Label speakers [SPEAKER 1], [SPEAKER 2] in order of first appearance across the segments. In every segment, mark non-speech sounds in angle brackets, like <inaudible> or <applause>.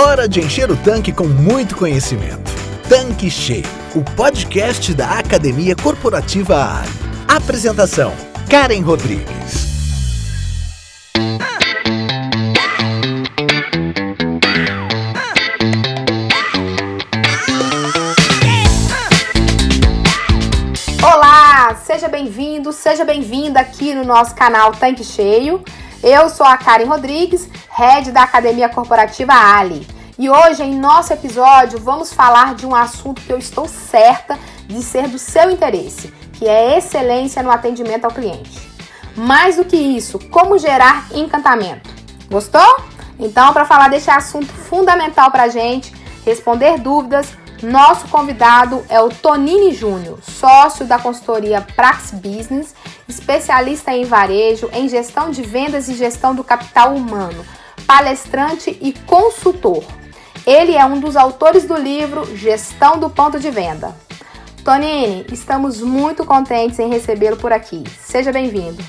[SPEAKER 1] Hora de encher o tanque com muito conhecimento. Tanque Cheio, o podcast da Academia Corporativa Ali. Apresentação: Karen Rodrigues.
[SPEAKER 2] Olá, seja bem-vindo, seja bem-vinda aqui no nosso canal Tanque Cheio. Eu sou a Karen Rodrigues, head da Academia Corporativa Ali. E hoje, em nosso episódio, vamos falar de um assunto que eu estou certa de ser do seu interesse, que é excelência no atendimento ao cliente. Mais do que isso, como gerar encantamento. Gostou? Então, para falar desse assunto fundamental para a gente, responder dúvidas, nosso convidado é o Tonini Júnior, sócio da consultoria Prax Business, especialista em varejo, em gestão de vendas e gestão do capital humano, palestrante e consultor. Ele é um dos autores do livro Gestão do Ponto de Venda. Tonini, estamos muito contentes em recebê-lo por aqui. Seja bem-vindo.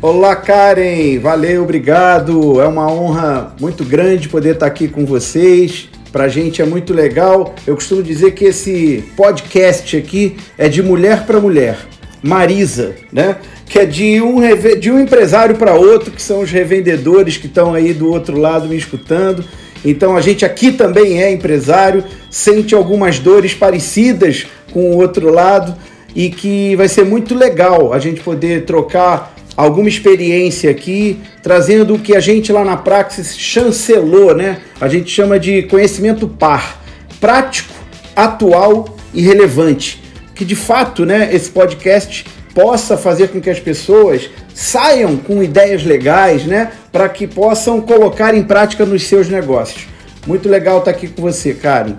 [SPEAKER 3] Olá, Karen. Valeu, obrigado. É uma honra muito grande poder estar aqui com vocês Pra gente é muito legal. Eu costumo dizer que esse podcast aqui é de mulher para mulher. Marisa, né? Que é de um, de um empresário para outro, que são os revendedores que estão aí do outro lado me escutando. Então a gente aqui também é empresário, sente algumas dores parecidas com o outro lado e que vai ser muito legal a gente poder trocar alguma experiência aqui, trazendo o que a gente lá na Praxis chancelou, né? A gente chama de conhecimento par, prático, atual e relevante. Que de fato, né, esse podcast possa fazer com que as pessoas saiam com ideias legais, né, para que possam colocar em prática nos seus negócios. Muito legal estar aqui com você, Karen.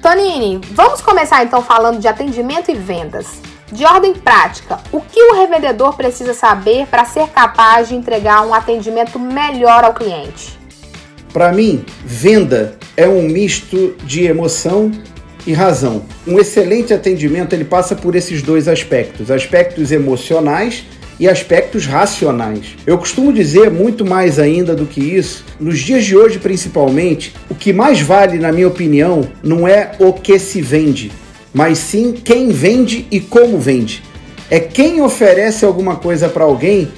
[SPEAKER 2] Tonini, vamos começar então falando de atendimento e vendas. De ordem prática, o que o revendedor precisa saber para ser capaz de entregar um atendimento melhor ao cliente?
[SPEAKER 3] Para mim, venda é um misto de emoção e razão. Um excelente atendimento ele passa por esses dois aspectos, aspectos emocionais e aspectos racionais. Eu costumo dizer muito mais ainda do que isso, nos dias de hoje principalmente, o que mais vale, na minha opinião, não é o que se vende, mas sim quem vende e como vende. É quem oferece alguma coisa para alguém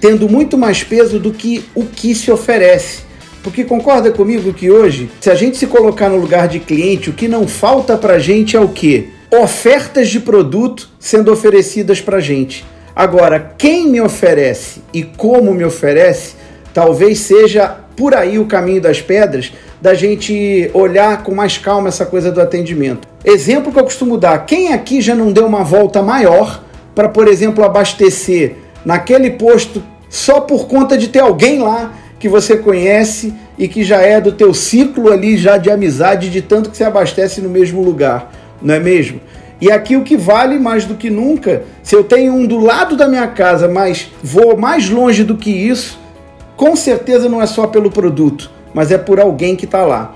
[SPEAKER 3] tendo muito mais peso do que o que se oferece. Porque concorda comigo que hoje, se a gente se colocar no lugar de cliente, o que não falta para gente é o quê? Ofertas de produto sendo oferecidas para gente. Agora, quem me oferece e como me oferece, talvez seja por aí o caminho das pedras da gente olhar com mais calma essa coisa do atendimento. Exemplo que eu costumo dar: quem aqui já não deu uma volta maior para, por exemplo, abastecer naquele posto só por conta de ter alguém lá que você conhece e que já é do teu ciclo ali já de amizade de tanto que você abastece no mesmo lugar, não é mesmo? E aqui o que vale mais do que nunca, se eu tenho um do lado da minha casa, mas vou mais longe do que isso, com certeza não é só pelo produto, mas é por alguém que está lá.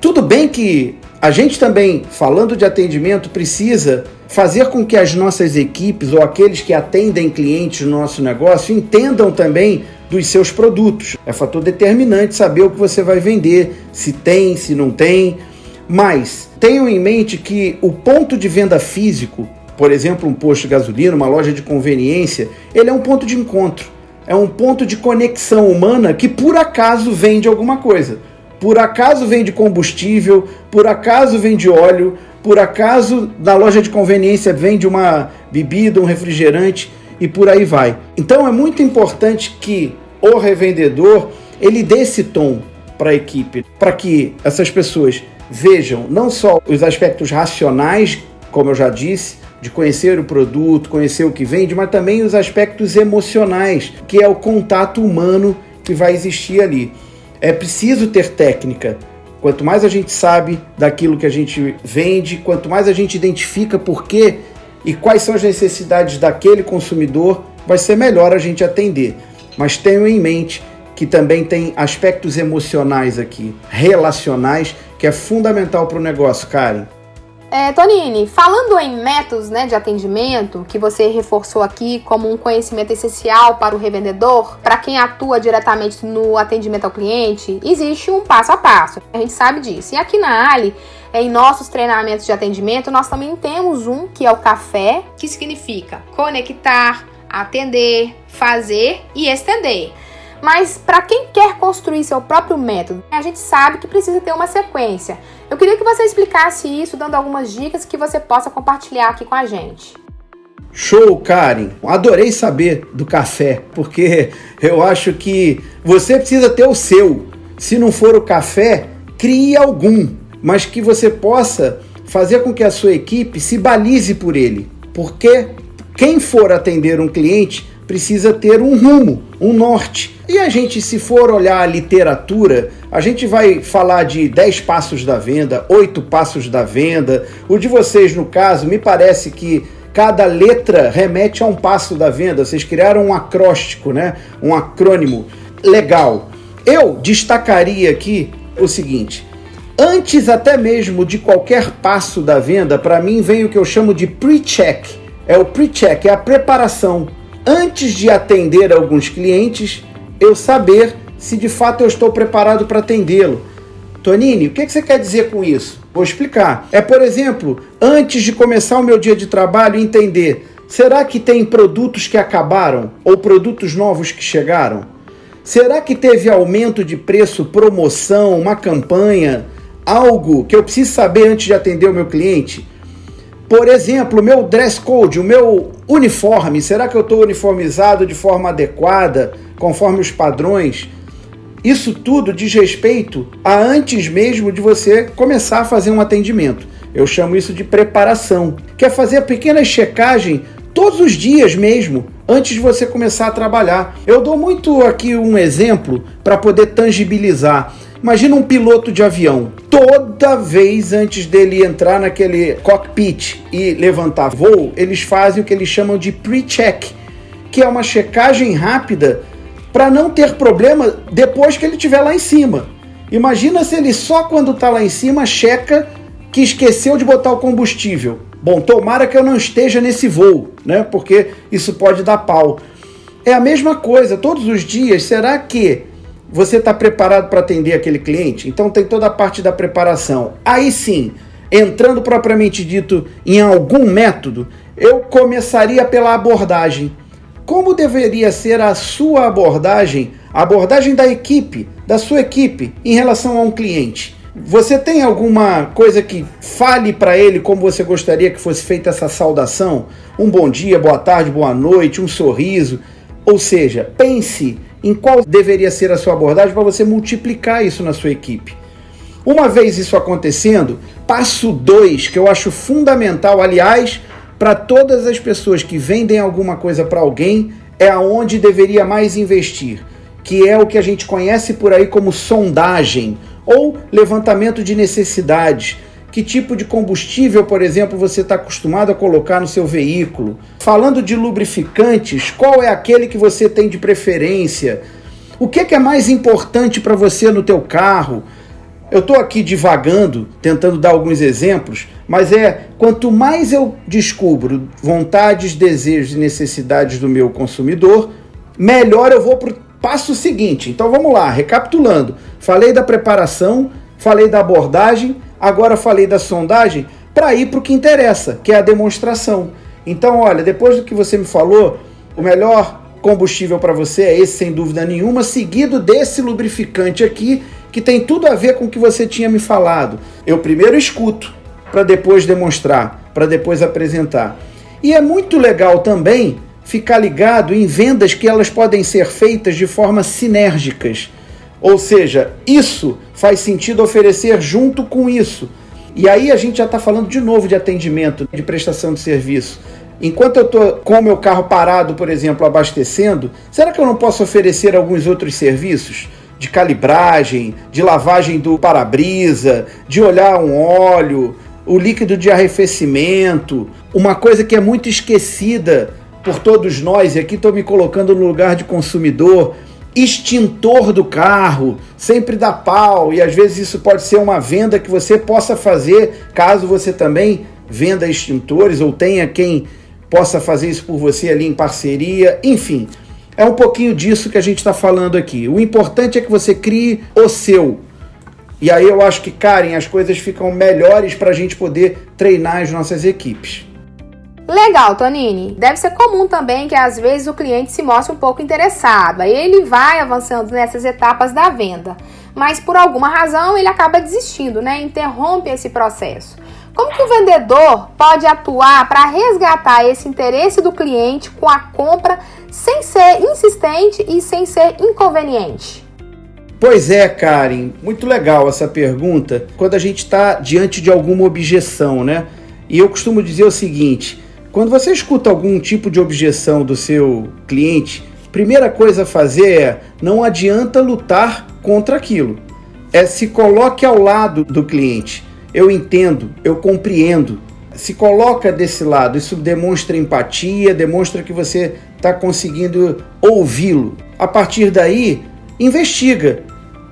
[SPEAKER 3] Tudo bem que a gente também, falando de atendimento, precisa fazer com que as nossas equipes ou aqueles que atendem clientes no nosso negócio entendam também dos seus produtos. É fator determinante saber o que você vai vender, se tem, se não tem. Mas tenham em mente que o ponto de venda físico, por exemplo, um posto de gasolina, uma loja de conveniência, ele é um ponto de encontro. É um ponto de conexão humana que por acaso vende alguma coisa. Por acaso vende combustível, por acaso vende óleo, por acaso na loja de conveniência vende uma bebida, um refrigerante e por aí vai. Então é muito importante que o revendedor ele dê esse tom para a equipe, para que essas pessoas vejam não só os aspectos racionais, como eu já disse, de conhecer o produto, conhecer o que vende, mas também os aspectos emocionais, que é o contato humano que vai existir ali. É preciso ter técnica. Quanto mais a gente sabe daquilo que a gente vende, quanto mais a gente identifica por quê e quais são as necessidades daquele consumidor, vai ser melhor a gente atender. Mas tenham em mente que também tem aspectos emocionais aqui, relacionais, que é fundamental para o negócio, Karen.
[SPEAKER 2] É, Tonini, falando em métodos né, de atendimento, que você reforçou aqui como um conhecimento essencial para o revendedor, para quem atua diretamente no atendimento ao cliente, existe um passo a passo. A gente sabe disso. E aqui na Ali, em nossos treinamentos de atendimento, nós também temos um que é o café, que significa conectar, atender, fazer e estender. Mas para quem quer construir seu próprio método, a gente sabe que precisa ter uma sequência. Eu queria que você explicasse isso, dando algumas dicas que você possa compartilhar aqui com a gente.
[SPEAKER 3] Show, Karen! Adorei saber do café, porque <laughs> eu acho que você precisa ter o seu. Se não for o café, crie algum, mas que você possa fazer com que a sua equipe se balize por ele. Porque quem for atender um cliente precisa ter um rumo, um norte. E a gente, se for olhar a literatura, a gente vai falar de 10 passos da venda, 8 passos da venda. O de vocês, no caso, me parece que cada letra remete a um passo da venda. Vocês criaram um acróstico, né? Um acrônimo legal. Eu destacaria aqui o seguinte: antes até mesmo de qualquer passo da venda, para mim vem o que eu chamo de pre-check. É o pre-check, é a preparação antes de atender alguns clientes, eu saber se de fato eu estou preparado para atendê-lo. Tonini, o que você quer dizer com isso? Vou explicar. É, por exemplo, antes de começar o meu dia de trabalho, entender: será que tem produtos que acabaram ou produtos novos que chegaram? Será que teve aumento de preço, promoção, uma campanha, algo que eu preciso saber antes de atender o meu cliente? Por exemplo, o meu dress code, o meu uniforme, será que eu estou uniformizado de forma adequada, conforme os padrões? Isso tudo diz respeito a antes mesmo de você começar a fazer um atendimento. Eu chamo isso de preparação, que é fazer a pequena checagem todos os dias mesmo, antes de você começar a trabalhar. Eu dou muito aqui um exemplo para poder tangibilizar. Imagina um piloto de avião. Toda vez antes dele entrar naquele cockpit e levantar voo, eles fazem o que eles chamam de pre-check, que é uma checagem rápida para não ter problema depois que ele estiver lá em cima. Imagina se ele só quando está lá em cima checa que esqueceu de botar o combustível. Bom, tomara que eu não esteja nesse voo, né? Porque isso pode dar pau. É a mesma coisa, todos os dias. Será que você está preparado para atender aquele cliente? Então tem toda a parte da preparação. Aí sim, entrando propriamente dito em algum método, eu começaria pela abordagem. Como deveria ser a sua abordagem, a abordagem da equipe, da sua equipe em relação a um cliente? Você tem alguma coisa que fale para ele como você gostaria que fosse feita essa saudação? Um bom dia, boa tarde, boa noite, um sorriso. Ou seja, pense em qual deveria ser a sua abordagem para você multiplicar isso na sua equipe. Uma vez isso acontecendo, passo 2, que eu acho fundamental, aliás, para todas as pessoas que vendem alguma coisa para alguém, é aonde deveria mais investir, que é o que a gente conhece por aí como sondagem ou levantamento de necessidades que tipo de combustível, por exemplo, você está acostumado a colocar no seu veículo. Falando de lubrificantes, qual é aquele que você tem de preferência? O que é, que é mais importante para você no teu carro? Eu estou aqui divagando, tentando dar alguns exemplos, mas é quanto mais eu descubro vontades, desejos e necessidades do meu consumidor, melhor eu vou para o passo seguinte. Então vamos lá, recapitulando. Falei da preparação, falei da abordagem, Agora falei da sondagem para ir para o que interessa, que é a demonstração. Então, olha, depois do que você me falou, o melhor combustível para você é esse, sem dúvida nenhuma, seguido desse lubrificante aqui, que tem tudo a ver com o que você tinha me falado. Eu primeiro escuto, para depois demonstrar, para depois apresentar. E é muito legal também ficar ligado em vendas que elas podem ser feitas de forma sinérgicas. Ou seja, isso faz sentido oferecer junto com isso. E aí a gente já está falando de novo de atendimento, de prestação de serviço. Enquanto eu estou com o meu carro parado, por exemplo, abastecendo, será que eu não posso oferecer alguns outros serviços? De calibragem, de lavagem do para-brisa, de olhar um óleo, o líquido de arrefecimento, uma coisa que é muito esquecida por todos nós, e aqui estou me colocando no lugar de consumidor, extintor do carro, sempre dá pau, e às vezes isso pode ser uma venda que você possa fazer, caso você também venda extintores ou tenha quem possa fazer isso por você ali em parceria, enfim. É um pouquinho disso que a gente está falando aqui. O importante é que você crie o seu. E aí eu acho que, Karen, as coisas ficam melhores para a gente poder treinar as nossas equipes.
[SPEAKER 2] Legal, Tonini. Deve ser comum também que às vezes o cliente se mostre um pouco interessado. Aí ele vai avançando nessas etapas da venda, mas por alguma razão ele acaba desistindo, né? Interrompe esse processo. Como que o vendedor pode atuar para resgatar esse interesse do cliente com a compra sem ser insistente e sem ser inconveniente?
[SPEAKER 3] Pois é, Karen, muito legal essa pergunta quando a gente está diante de alguma objeção, né? E eu costumo dizer o seguinte: quando você escuta algum tipo de objeção do seu cliente, primeira coisa a fazer é não adianta lutar contra aquilo. É se coloque ao lado do cliente eu entendo, eu compreendo. Se coloca desse lado, isso demonstra empatia, demonstra que você está conseguindo ouvi-lo. A partir daí, investiga.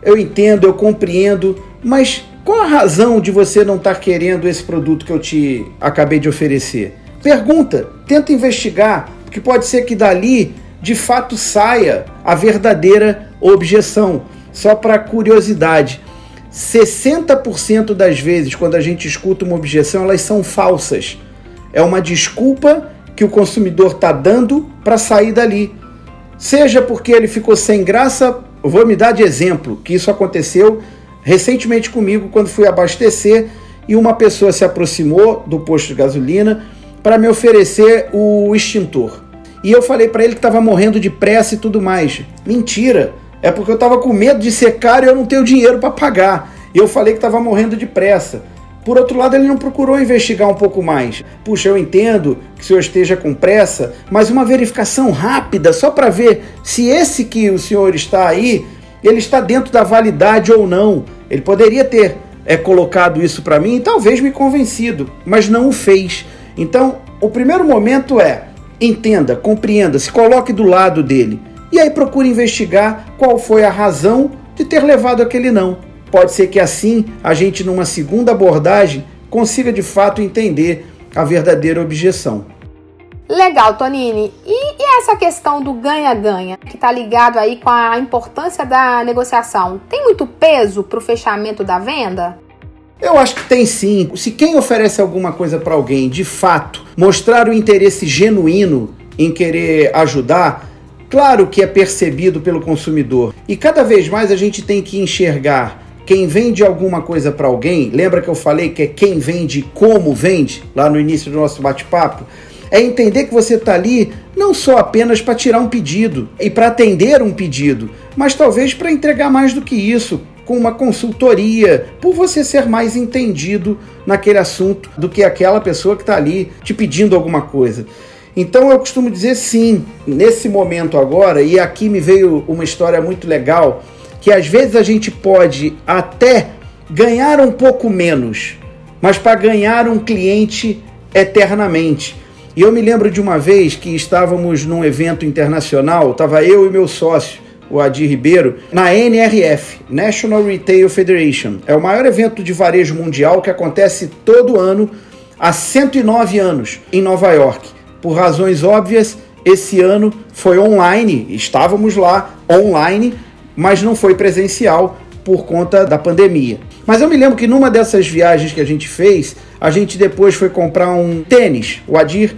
[SPEAKER 3] Eu entendo, eu compreendo, mas qual a razão de você não estar tá querendo esse produto que eu te acabei de oferecer? Pergunta, tenta investigar, porque pode ser que dali de fato saia a verdadeira objeção. Só para curiosidade, 60% das vezes, quando a gente escuta uma objeção, elas são falsas. É uma desculpa que o consumidor está dando para sair dali. Seja porque ele ficou sem graça, vou me dar de exemplo que isso aconteceu recentemente comigo quando fui abastecer e uma pessoa se aproximou do posto de gasolina para me oferecer o extintor. E eu falei para ele que estava morrendo de pressa e tudo mais. Mentira! É porque eu estava com medo de ser caro e eu não tenho dinheiro para pagar. E eu falei que estava morrendo de pressa. Por outro lado, ele não procurou investigar um pouco mais. Puxa, eu entendo que o senhor esteja com pressa, mas uma verificação rápida só para ver se esse que o senhor está aí, ele está dentro da validade ou não. Ele poderia ter é, colocado isso para mim e talvez me convencido, mas não o fez. Então, o primeiro momento é entenda, compreenda, se coloque do lado dele. E aí procure investigar qual foi a razão de ter levado aquele não. Pode ser que assim a gente, numa segunda abordagem, consiga de fato entender a verdadeira objeção.
[SPEAKER 2] Legal, Tonini. E, e essa questão do ganha-ganha, que está ligado aí com a importância da negociação, tem muito peso para o fechamento da venda?
[SPEAKER 3] Eu acho que tem sim. Se quem oferece alguma coisa para alguém, de fato, mostrar o interesse genuíno em querer ajudar, Claro que é percebido pelo consumidor e cada vez mais a gente tem que enxergar quem vende alguma coisa para alguém. Lembra que eu falei que é quem vende como vende lá no início do nosso bate-papo? É entender que você está ali não só apenas para tirar um pedido e para atender um pedido, mas talvez para entregar mais do que isso, com uma consultoria, por você ser mais entendido naquele assunto do que aquela pessoa que está ali te pedindo alguma coisa. Então eu costumo dizer sim, nesse momento agora, e aqui me veio uma história muito legal, que às vezes a gente pode até ganhar um pouco menos, mas para ganhar um cliente eternamente. E eu me lembro de uma vez que estávamos num evento internacional, estava eu e meu sócio, o Adi Ribeiro, na NRF, National Retail Federation. É o maior evento de varejo mundial que acontece todo ano há 109 anos em Nova York por razões óbvias, esse ano foi online, estávamos lá online, mas não foi presencial por conta da pandemia. Mas eu me lembro que numa dessas viagens que a gente fez, a gente depois foi comprar um tênis. O Adir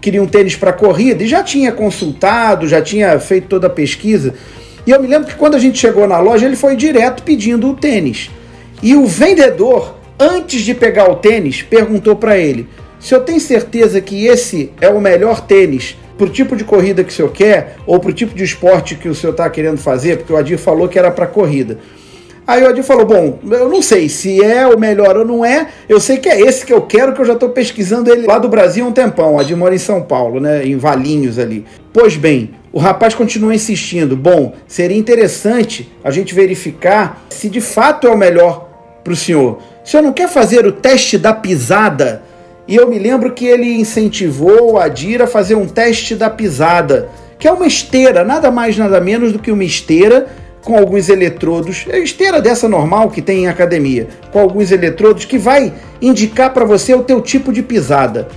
[SPEAKER 3] queria um tênis para corrida e já tinha consultado, já tinha feito toda a pesquisa. E eu me lembro que quando a gente chegou na loja, ele foi direto pedindo o tênis. E o vendedor, antes de pegar o tênis, perguntou para ele: se eu tenho certeza que esse é o melhor tênis para o tipo de corrida que o senhor quer ou para o tipo de esporte que o senhor está querendo fazer, porque o Adir falou que era para corrida. Aí o Adir falou: Bom, eu não sei se é o melhor ou não é, eu sei que é esse que eu quero, que eu já estou pesquisando ele lá do Brasil há um tempão. O Adir mora em São Paulo, né, em Valinhos ali. Pois bem, o rapaz continua insistindo: Bom, seria interessante a gente verificar se de fato é o melhor para o senhor. O senhor não quer fazer o teste da pisada? E eu me lembro que ele incentivou a Adir a fazer um teste da pisada, que é uma esteira, nada mais nada menos do que uma esteira com alguns eletrodos, é esteira dessa normal que tem em academia, com alguns eletrodos que vai indicar para você o teu tipo de pisada.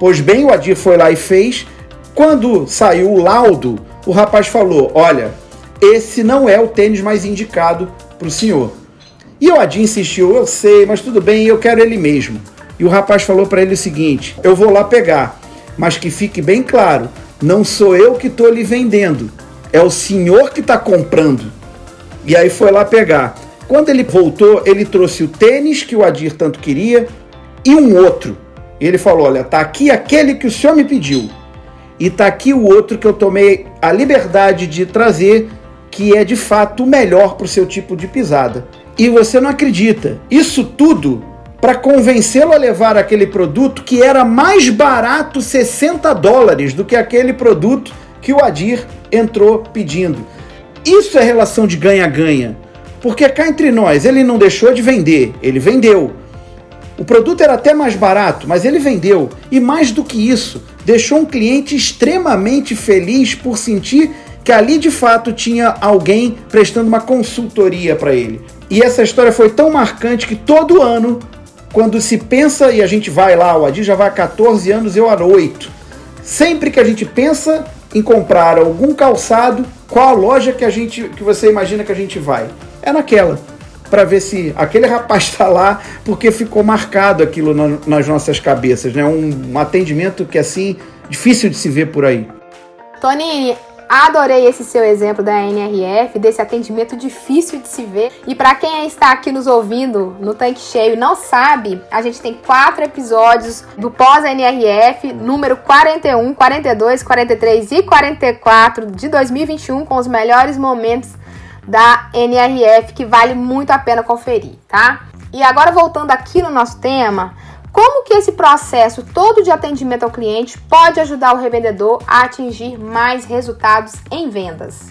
[SPEAKER 3] Pois bem, o Adir foi lá e fez. Quando saiu o laudo, o rapaz falou: "Olha, esse não é o tênis mais indicado para o senhor". E o Adir insistiu: "Eu sei, mas tudo bem, eu quero ele mesmo". E o rapaz falou para ele o seguinte: "Eu vou lá pegar, mas que fique bem claro, não sou eu que estou lhe vendendo, é o senhor que está comprando". E aí foi lá pegar. Quando ele voltou, ele trouxe o tênis que o Adir tanto queria e um outro. Ele falou: Olha, tá aqui aquele que o senhor me pediu. E tá aqui o outro que eu tomei a liberdade de trazer, que é de fato o melhor para o seu tipo de pisada. E você não acredita. Isso tudo para convencê-lo a levar aquele produto que era mais barato 60 dólares do que aquele produto que o Adir entrou pedindo. Isso é relação de ganha-ganha. Porque cá entre nós, ele não deixou de vender, ele vendeu. O produto era até mais barato, mas ele vendeu. E mais do que isso, deixou um cliente extremamente feliz por sentir que ali de fato tinha alguém prestando uma consultoria para ele. E essa história foi tão marcante que todo ano, quando se pensa e a gente vai lá, o Adi já vai há 14 anos, eu há 8. Sempre que a gente pensa em comprar algum calçado, qual a loja que a gente que você imagina que a gente vai? É naquela. Para ver se aquele rapaz está <laughs> lá, porque ficou marcado aquilo na, nas nossas cabeças, né? Um, um atendimento que assim difícil de se ver por aí.
[SPEAKER 2] Tonini, Adorei esse seu exemplo da NRF, desse atendimento difícil de se ver. E para quem está aqui nos ouvindo no tanque cheio e não sabe, a gente tem quatro episódios do pós-NRF, número 41, 42, 43 e 44 de 2021, com os melhores momentos da NRF, que vale muito a pena conferir, tá? E agora voltando aqui no nosso tema, como que esse processo todo de atendimento ao cliente pode ajudar o revendedor a atingir mais resultados em vendas?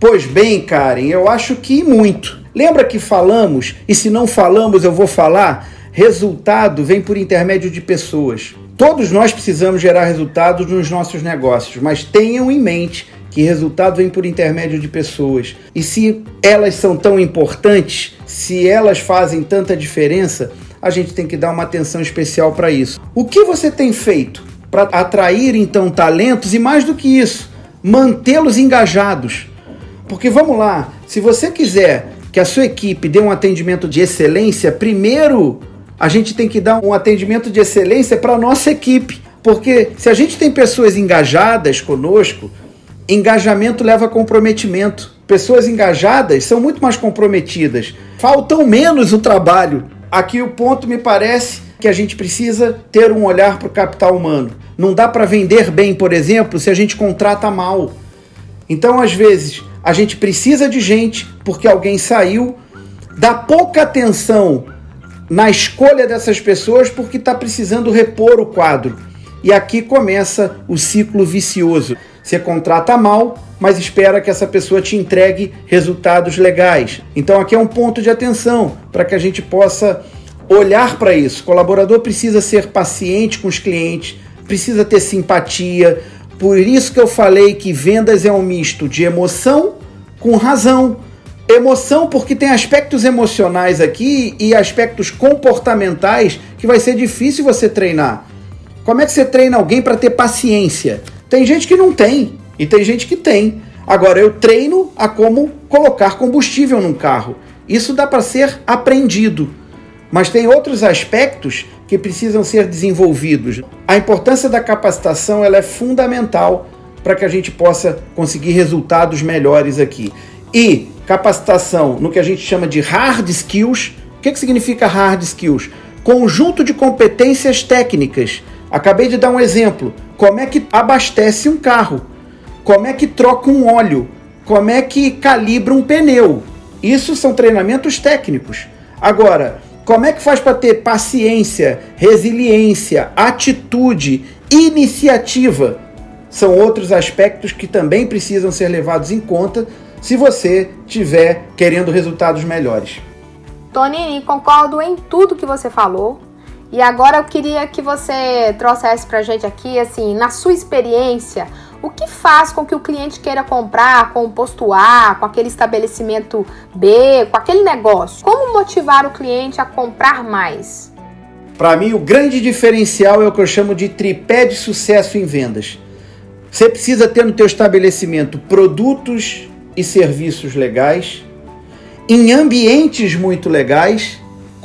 [SPEAKER 3] Pois bem, Karen, eu acho que muito. Lembra que falamos, e se não falamos eu vou falar, resultado vem por intermédio de pessoas. Todos nós precisamos gerar resultados nos nossos negócios, mas tenham em mente que resultado vem por intermédio de pessoas. E se elas são tão importantes, se elas fazem tanta diferença, a gente tem que dar uma atenção especial para isso. O que você tem feito para atrair então talentos e mais do que isso, mantê-los engajados? Porque vamos lá, se você quiser que a sua equipe dê um atendimento de excelência, primeiro a gente tem que dar um atendimento de excelência para a nossa equipe. Porque se a gente tem pessoas engajadas conosco, engajamento leva comprometimento. Pessoas engajadas são muito mais comprometidas. Faltam menos o trabalho. Aqui o ponto me parece que a gente precisa ter um olhar para o capital humano. Não dá para vender bem, por exemplo, se a gente contrata mal. Então, às vezes, a gente precisa de gente porque alguém saiu, dá pouca atenção na escolha dessas pessoas porque está precisando repor o quadro. E aqui começa o ciclo vicioso. Você contrata mal, mas espera que essa pessoa te entregue resultados legais. Então aqui é um ponto de atenção para que a gente possa olhar para isso. O colaborador precisa ser paciente com os clientes, precisa ter simpatia. Por isso que eu falei que vendas é um misto de emoção com razão. Emoção porque tem aspectos emocionais aqui e aspectos comportamentais que vai ser difícil você treinar. Como é que você treina alguém para ter paciência? Tem gente que não tem e tem gente que tem. Agora eu treino a como colocar combustível num carro. Isso dá para ser aprendido. Mas tem outros aspectos que precisam ser desenvolvidos. A importância da capacitação ela é fundamental para que a gente possa conseguir resultados melhores aqui. E capacitação no que a gente chama de hard skills. O que, que significa hard skills? Conjunto de competências técnicas. Acabei de dar um exemplo como é que abastece um carro, como é que troca um óleo, como é que calibra um pneu. Isso são treinamentos técnicos. Agora, como é que faz para ter paciência, resiliência, atitude, iniciativa? São outros aspectos que também precisam ser levados em conta se você estiver querendo resultados melhores.
[SPEAKER 2] Tonini, concordo em tudo que você falou. E agora eu queria que você trouxesse pra gente aqui, assim, na sua experiência, O que faz com que o cliente queira comprar com o posto A, com aquele estabelecimento B, com aquele negócio? Como motivar o cliente a comprar mais?
[SPEAKER 3] Para mim, o grande diferencial é o que eu chamo de tripé de sucesso em vendas. Você precisa ter no teu estabelecimento produtos e serviços legais, em ambientes muito legais,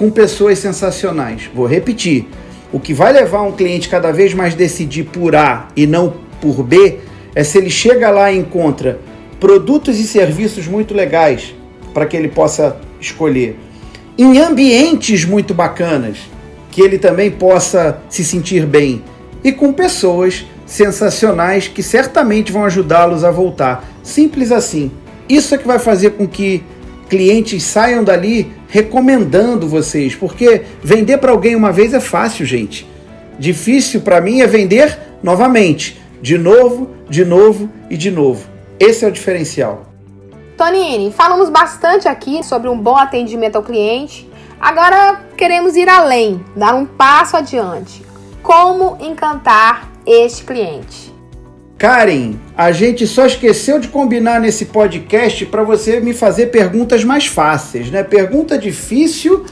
[SPEAKER 3] com pessoas sensacionais. Vou repetir. O que vai levar um cliente cada vez mais decidir por A e não por B é se ele chega lá e encontra produtos e serviços muito legais para que ele possa escolher. Em ambientes muito bacanas, que ele também possa se sentir bem. E com pessoas sensacionais que certamente vão ajudá-los a voltar. Simples assim. Isso é que vai fazer com que clientes saiam dali recomendando vocês, porque vender para alguém uma vez é fácil, gente. Difícil para mim é vender novamente, de novo, de novo e de novo. Esse é o diferencial.
[SPEAKER 2] Tonini, falamos bastante aqui sobre um bom atendimento ao cliente. Agora queremos ir além, dar um passo adiante. Como encantar este cliente?
[SPEAKER 3] Karen, a gente só esqueceu de combinar nesse podcast para você me fazer perguntas mais fáceis, né? Pergunta difícil,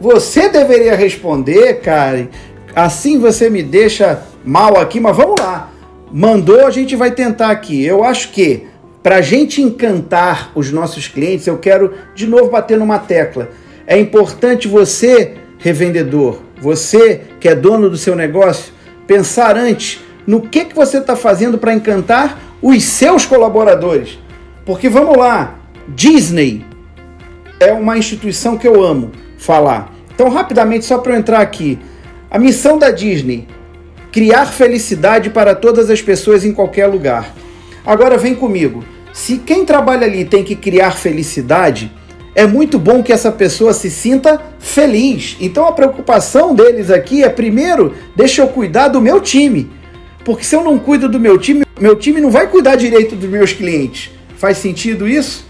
[SPEAKER 3] você deveria responder, Karen. Assim você me deixa mal aqui, mas vamos lá. Mandou, a gente vai tentar aqui. Eu acho que para a gente encantar os nossos clientes, eu quero de novo bater numa tecla. É importante você, revendedor, você que é dono do seu negócio, pensar antes no que, que você está fazendo para encantar os seus colaboradores. Porque vamos lá, Disney é uma instituição que eu amo falar. Então, rapidamente, só para eu entrar aqui. A missão da Disney: criar felicidade para todas as pessoas em qualquer lugar. Agora vem comigo. Se quem trabalha ali tem que criar felicidade, é muito bom que essa pessoa se sinta feliz. Então a preocupação deles aqui é primeiro, deixa eu cuidar do meu time. Porque se eu não cuido do meu time, meu time não vai cuidar direito dos meus clientes. Faz sentido isso?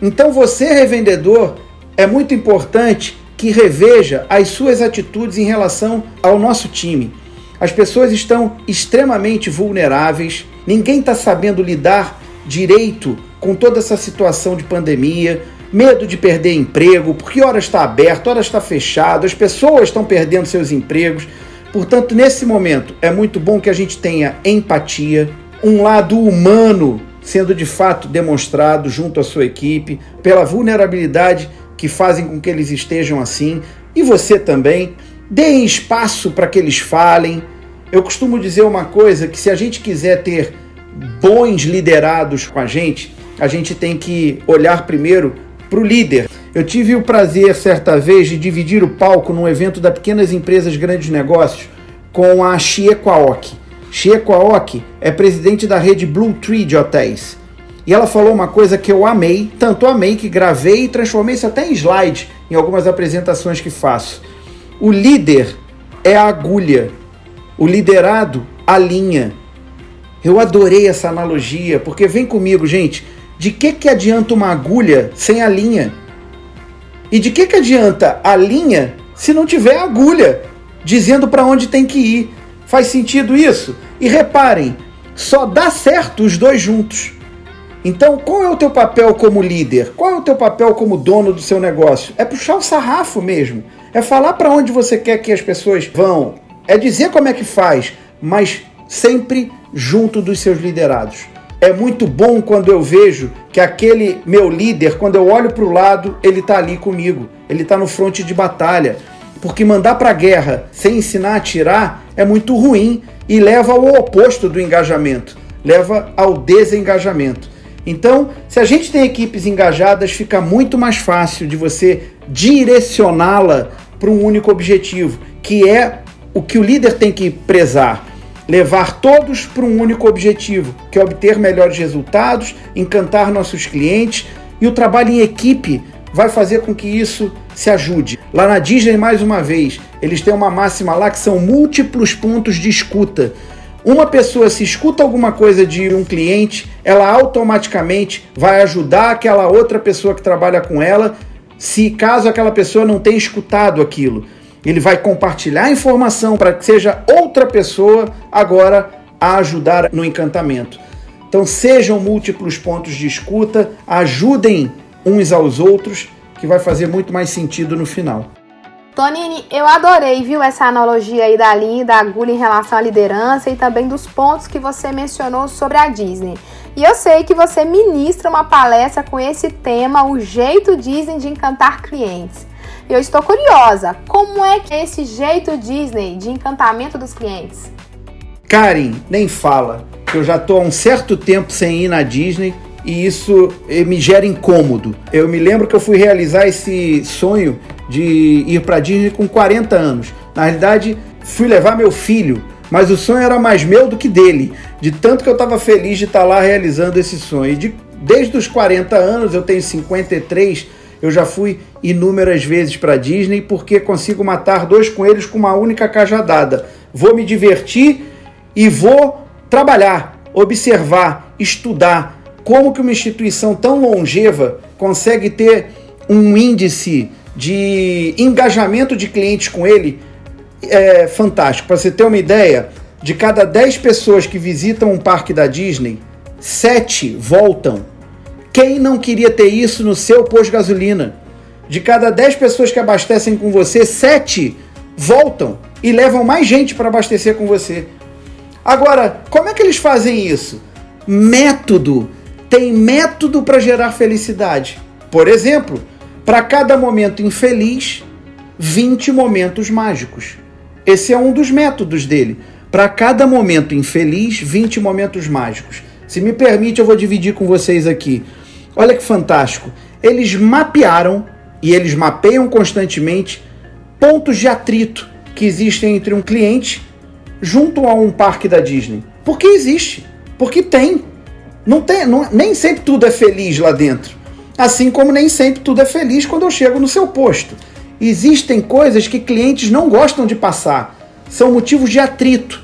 [SPEAKER 3] Então você, revendedor, é muito importante que reveja as suas atitudes em relação ao nosso time. As pessoas estão extremamente vulneráveis, ninguém está sabendo lidar direito com toda essa situação de pandemia, medo de perder emprego, porque hora está aberto, hora está fechado, as pessoas estão perdendo seus empregos. Portanto, nesse momento, é muito bom que a gente tenha empatia, um lado humano sendo de fato demonstrado junto à sua equipe, pela vulnerabilidade que fazem com que eles estejam assim, e você também. Deem espaço para que eles falem. Eu costumo dizer uma coisa: que se a gente quiser ter bons liderados com a gente, a gente tem que olhar primeiro para o líder. Eu tive o prazer, certa vez, de dividir o palco num evento da Pequenas Empresas Grandes Negócios com a Xie Kwaok. Xie Kwaok é presidente da rede Blue Tree de hotéis. E ela falou uma coisa que eu amei, tanto amei que gravei e transformei isso até em slide em algumas apresentações que faço. O líder é a agulha, o liderado a linha. Eu adorei essa analogia, porque vem comigo, gente. De que, que adianta uma agulha sem a linha? E de que, que adianta a linha se não tiver agulha dizendo para onde tem que ir? Faz sentido isso? E reparem, só dá certo os dois juntos. Então, qual é o teu papel como líder? Qual é o teu papel como dono do seu negócio? É puxar o sarrafo mesmo. É falar para onde você quer que as pessoas vão. É dizer como é que faz, mas sempre junto dos seus liderados. É muito bom quando eu vejo que aquele meu líder, quando eu olho para o lado, ele está ali comigo, ele está no fronte de batalha. Porque mandar para a guerra sem ensinar a atirar é muito ruim e leva ao oposto do engajamento, leva ao desengajamento. Então, se a gente tem equipes engajadas, fica muito mais fácil de você direcioná-la para um único objetivo, que é o que o líder tem que prezar levar todos para um único objetivo, que é obter melhores resultados, encantar nossos clientes e o trabalho em equipe vai fazer com que isso se ajude. Lá na Disney, mais uma vez, eles têm uma máxima lá que são múltiplos pontos de escuta. Uma pessoa, se escuta alguma coisa de um cliente, ela automaticamente vai ajudar aquela outra pessoa que trabalha com ela, se caso aquela pessoa não tenha escutado aquilo. Ele vai compartilhar a informação para que seja outra pessoa agora a ajudar no encantamento. Então sejam múltiplos pontos de escuta, ajudem uns aos outros, que vai fazer muito mais sentido no final.
[SPEAKER 2] Tonini, eu adorei, viu, essa analogia aí da linha da agulha em relação à liderança e também dos pontos que você mencionou sobre a Disney. E eu sei que você ministra uma palestra com esse tema, o jeito Disney de encantar clientes. Eu estou curiosa, como é que é esse jeito Disney de encantamento dos clientes?
[SPEAKER 3] Karen, nem fala. Eu já estou há um certo tempo sem ir na Disney e isso eh, me gera incômodo. Eu me lembro que eu fui realizar esse sonho de ir para Disney com 40 anos. Na realidade, fui levar meu filho, mas o sonho era mais meu do que dele, de tanto que eu estava feliz de estar tá lá realizando esse sonho. De, desde os 40 anos, eu tenho 53, eu já fui inúmeras vezes para Disney porque consigo matar dois coelhos com uma única cajadada. Vou me divertir e vou trabalhar, observar, estudar como que uma instituição tão longeva consegue ter um índice de engajamento de clientes com ele é fantástico. Para você ter uma ideia, de cada 10 pessoas que visitam um parque da Disney, 7 voltam. Quem não queria ter isso no seu posto de gasolina? De cada 10 pessoas que abastecem com você, 7 voltam e levam mais gente para abastecer com você. Agora, como é que eles fazem isso? Método. Tem método para gerar felicidade. Por exemplo, para cada momento infeliz, 20 momentos mágicos. Esse é um dos métodos dele. Para cada momento infeliz, 20 momentos mágicos. Se me permite, eu vou dividir com vocês aqui. Olha que fantástico. Eles mapearam e eles mapeiam constantemente pontos de atrito que existem entre um cliente junto a um parque da Disney. Porque existe, porque tem. Não tem, não, nem sempre tudo é feliz lá dentro. Assim como nem sempre tudo é feliz quando eu chego no seu posto. Existem coisas que clientes não gostam de passar, são motivos de atrito.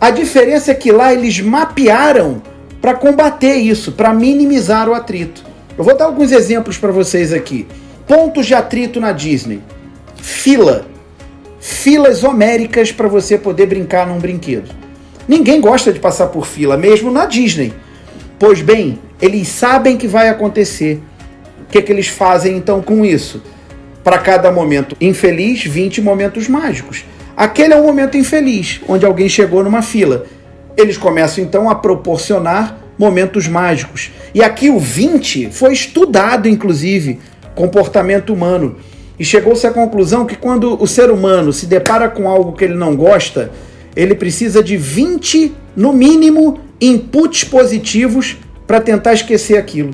[SPEAKER 3] A diferença é que lá eles mapearam para combater isso, para minimizar o atrito. Eu vou dar alguns exemplos para vocês aqui. Pontos de atrito na Disney: fila. Filas homéricas para você poder brincar num brinquedo. Ninguém gosta de passar por fila, mesmo na Disney. Pois bem, eles sabem que vai acontecer. O que, é que eles fazem então com isso? Para cada momento infeliz, 20 momentos mágicos. Aquele é um momento infeliz, onde alguém chegou numa fila. Eles começam então a proporcionar momentos mágicos. E aqui o 20 foi estudado, inclusive, comportamento humano. E chegou-se à conclusão que quando o ser humano se depara com algo que ele não gosta, ele precisa de 20, no mínimo, inputs positivos para tentar esquecer aquilo.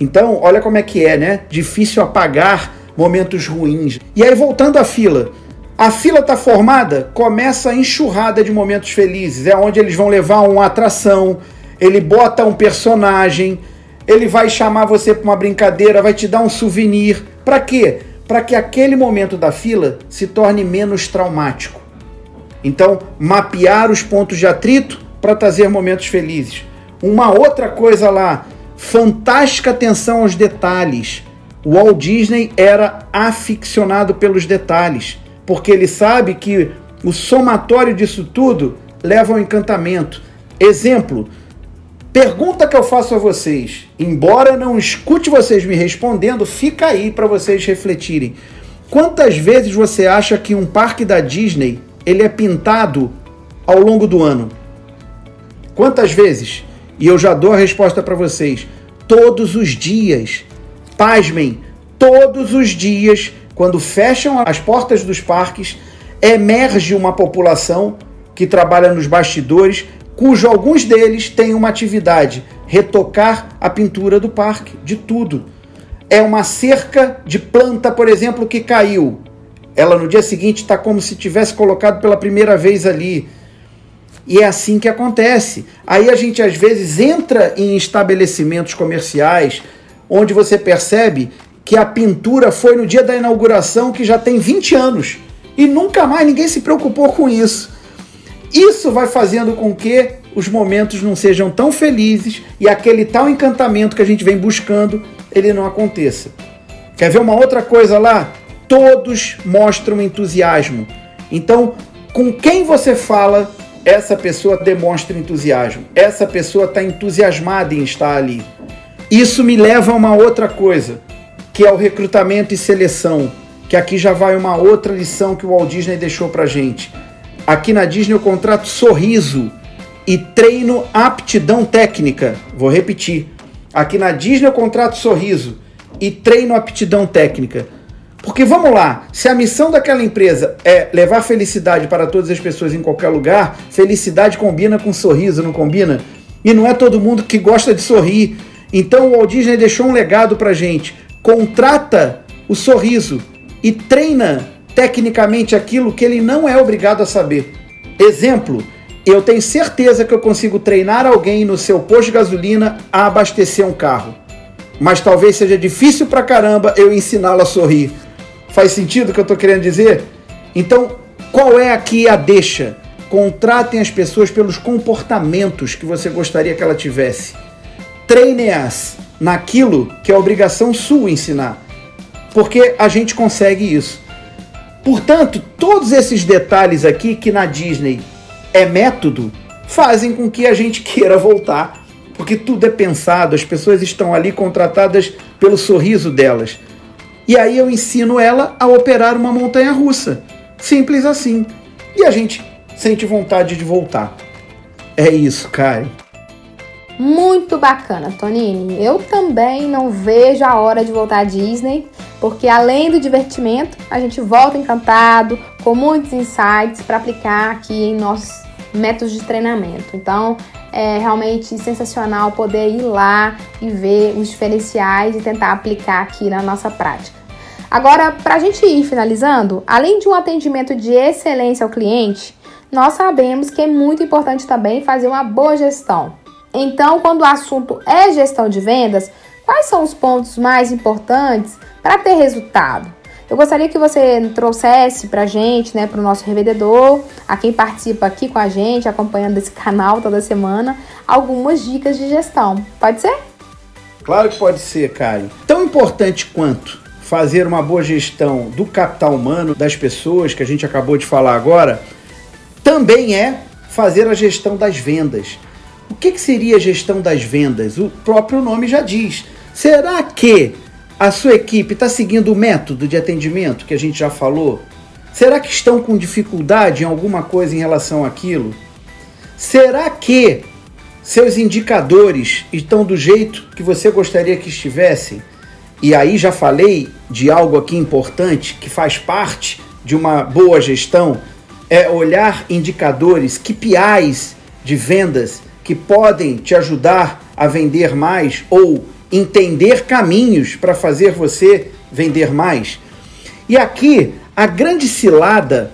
[SPEAKER 3] Então, olha como é que é, né? Difícil apagar momentos ruins. E aí, voltando à fila. A fila está formada, começa a enxurrada de momentos felizes. É onde eles vão levar uma atração, ele bota um personagem, ele vai chamar você para uma brincadeira, vai te dar um souvenir. Para quê? Para que aquele momento da fila se torne menos traumático. Então, mapear os pontos de atrito para trazer momentos felizes. Uma outra coisa lá, fantástica atenção aos detalhes. O Walt Disney era aficionado pelos detalhes, porque ele sabe que o somatório disso tudo leva ao encantamento. Exemplo, pergunta que eu faço a vocês, embora não escute vocês me respondendo, fica aí para vocês refletirem. Quantas vezes você acha que um parque da Disney ele é pintado ao longo do ano? Quantas vezes? E eu já dou a resposta para vocês. Todos os dias. Pasmem, todos os dias, quando fecham as portas dos parques, emerge uma população que trabalha nos bastidores, cujo alguns deles têm uma atividade: retocar a pintura do parque, de tudo. É uma cerca de planta, por exemplo, que caiu. Ela no dia seguinte está como se tivesse colocado pela primeira vez ali e é assim que acontece. Aí a gente às vezes entra em estabelecimentos comerciais onde você percebe que a pintura foi no dia da inauguração que já tem 20 anos e nunca mais ninguém se preocupou com isso. Isso vai fazendo com que os momentos não sejam tão felizes e aquele tal encantamento que a gente vem buscando, ele não aconteça. Quer ver uma outra coisa lá? Todos mostram entusiasmo. Então, com quem você fala essa pessoa demonstra entusiasmo, essa pessoa está entusiasmada em estar ali. Isso me leva a uma outra coisa, que é o recrutamento e seleção, que aqui já vai uma outra lição que o Walt Disney deixou para gente. Aqui na Disney eu contrato sorriso e treino aptidão técnica. Vou repetir. Aqui na Disney eu contrato sorriso e treino aptidão técnica. Porque vamos lá, se a missão daquela empresa é levar felicidade para todas as pessoas em qualquer lugar, felicidade combina com sorriso, não combina? E não é todo mundo que gosta de sorrir. Então o Walt Disney deixou um legado para gente. Contrata o sorriso e treina tecnicamente aquilo que ele não é obrigado a saber. Exemplo, eu tenho certeza que eu consigo treinar alguém no seu posto de gasolina a abastecer um carro. Mas talvez seja difícil pra caramba eu ensiná-lo a sorrir. Faz sentido o que eu tô querendo dizer? Então, qual é aqui a deixa? Contratem as pessoas pelos comportamentos que você gostaria que ela tivesse. Treine-as naquilo que é obrigação sua ensinar. Porque a gente consegue isso. Portanto, todos esses detalhes aqui que na Disney é método, fazem com que a gente queira voltar, porque tudo é pensado, as pessoas estão ali contratadas pelo sorriso delas. E aí eu ensino ela a operar uma montanha russa. Simples assim. E a gente sente vontade de voltar. É isso, Karen.
[SPEAKER 2] Muito bacana, Tonini. Eu também não vejo a hora de voltar à Disney, porque além do divertimento, a gente volta encantado, com muitos insights para aplicar aqui em nossos métodos de treinamento. Então, é realmente sensacional poder ir lá e ver os diferenciais e tentar aplicar aqui na nossa prática. Agora, para a gente ir finalizando, além de um atendimento de excelência ao cliente, nós sabemos que é muito importante também fazer uma boa gestão. Então, quando o assunto é gestão de vendas, quais são os pontos mais importantes para ter resultado? Eu gostaria que você trouxesse para a gente, né, para o nosso revendedor, a quem participa aqui com a gente, acompanhando esse canal toda semana, algumas dicas de gestão. Pode ser?
[SPEAKER 3] Claro que pode ser, Karen. Tão importante quanto fazer uma boa gestão do capital humano, das pessoas que a gente acabou de falar agora, também é fazer a gestão das vendas. O que, que seria a gestão das vendas? O próprio nome já diz. Será que a sua equipe está seguindo o método de atendimento que a gente já falou? Será que estão com dificuldade em alguma coisa em relação àquilo? Será que seus indicadores estão do jeito que você gostaria que estivessem? E aí já falei de algo aqui importante que faz parte de uma boa gestão, é olhar indicadores, KPIs de vendas que podem te ajudar a vender mais ou entender caminhos para fazer você vender mais. E aqui a grande cilada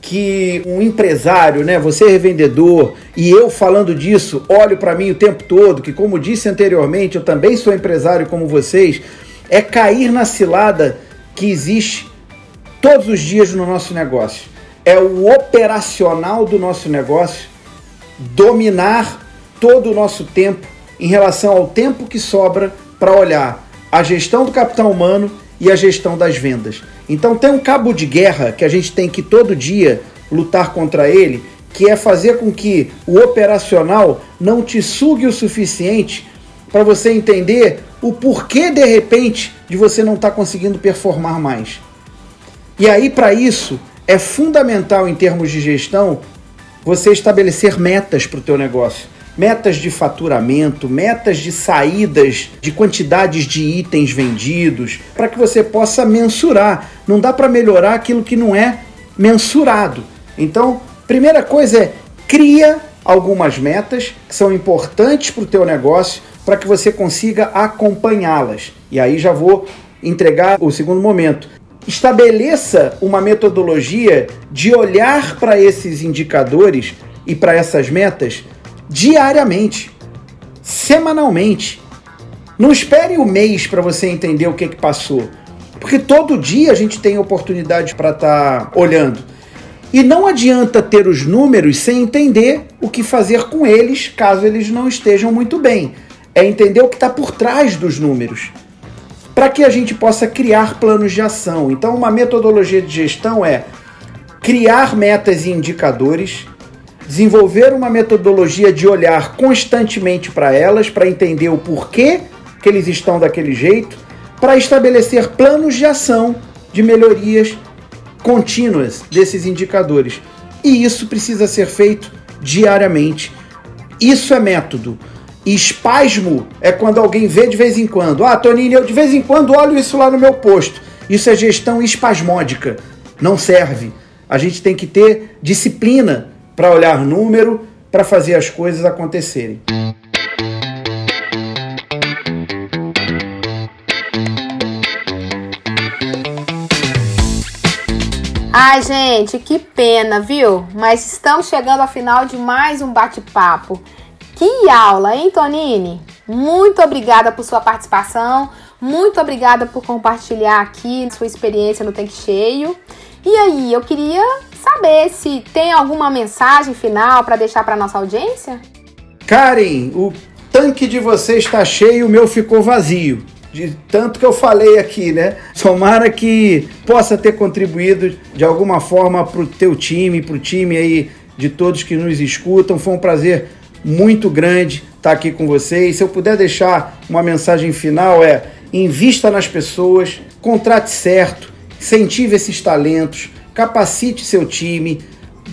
[SPEAKER 3] que um empresário, né, você é revendedor e eu falando disso, olho para mim o tempo todo, que como disse anteriormente, eu também sou empresário como vocês, é cair na cilada que existe todos os dias no nosso negócio. É o operacional do nosso negócio dominar todo o nosso tempo em relação ao tempo que sobra para olhar a gestão do capital humano e a gestão das vendas. Então tem um cabo de guerra que a gente tem que todo dia lutar contra ele, que é fazer com que o operacional não te sugue o suficiente para você entender o porquê de repente de você não estar tá conseguindo performar mais. E aí para isso é fundamental em termos de gestão você estabelecer metas para o teu negócio metas de faturamento, metas de saídas, de quantidades de itens vendidos, para que você possa mensurar. Não dá para melhorar aquilo que não é mensurado. Então, primeira coisa é cria algumas metas que são importantes para o teu negócio para que você consiga acompanhá-las. E aí já vou entregar o segundo momento. Estabeleça uma metodologia de olhar para esses indicadores e para essas metas diariamente, semanalmente. Não espere o um mês para você entender o que, que passou, porque todo dia a gente tem oportunidade para estar tá olhando. E não adianta ter os números sem entender o que fazer com eles caso eles não estejam muito bem. É entender o que está por trás dos números. Para que a gente possa criar planos de ação. Então, uma metodologia de gestão é criar metas e indicadores desenvolver uma metodologia de olhar constantemente para elas, para entender o porquê que eles estão daquele jeito, para estabelecer planos de ação de melhorias contínuas desses indicadores. E isso precisa ser feito diariamente. Isso é método. Espasmo é quando alguém vê de vez em quando. Ah, Toninho, eu de vez em quando olho isso lá no meu posto. Isso é gestão espasmódica. Não serve. A gente tem que ter disciplina para olhar número, para fazer as coisas acontecerem.
[SPEAKER 2] Ai, gente, que pena, viu? Mas estamos chegando ao final de mais um bate-papo. Que aula, hein, Tonini? Muito obrigada por sua participação. Muito obrigada por compartilhar aqui sua experiência no Tanque Cheio. E aí, eu queria saber se tem alguma mensagem final para deixar para nossa audiência?
[SPEAKER 3] Karen, o tanque de você está cheio, o meu ficou vazio de tanto que eu falei aqui, né? Tomara que possa ter contribuído de alguma forma para o teu time, para o time aí de todos que nos escutam. Foi um prazer muito grande estar aqui com vocês. Se eu puder deixar uma mensagem final é: invista nas pessoas, contrate certo, incentive esses talentos, capacite seu time,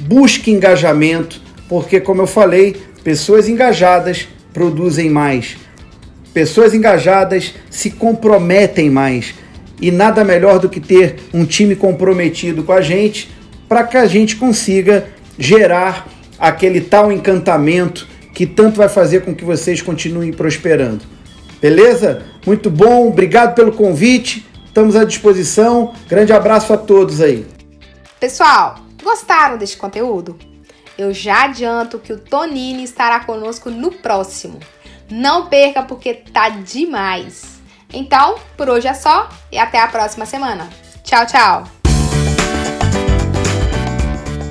[SPEAKER 3] busque engajamento, porque como eu falei, pessoas engajadas produzem mais. Pessoas engajadas se comprometem mais. E nada melhor do que ter um time comprometido com a gente para que a gente consiga gerar aquele tal encantamento que tanto vai fazer com que vocês continuem prosperando. Beleza? Muito bom, obrigado pelo convite. Estamos à disposição. Grande abraço a todos aí.
[SPEAKER 2] Pessoal, gostaram deste conteúdo? Eu já adianto que o Tonini estará conosco no próximo. Não perca porque tá demais. Então, por hoje é só e até a próxima semana. Tchau, tchau.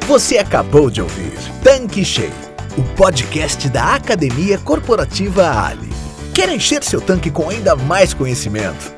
[SPEAKER 1] Você acabou de ouvir Tanque Cheio, o podcast da Academia Corporativa Ali. Quer encher seu tanque com ainda mais conhecimento?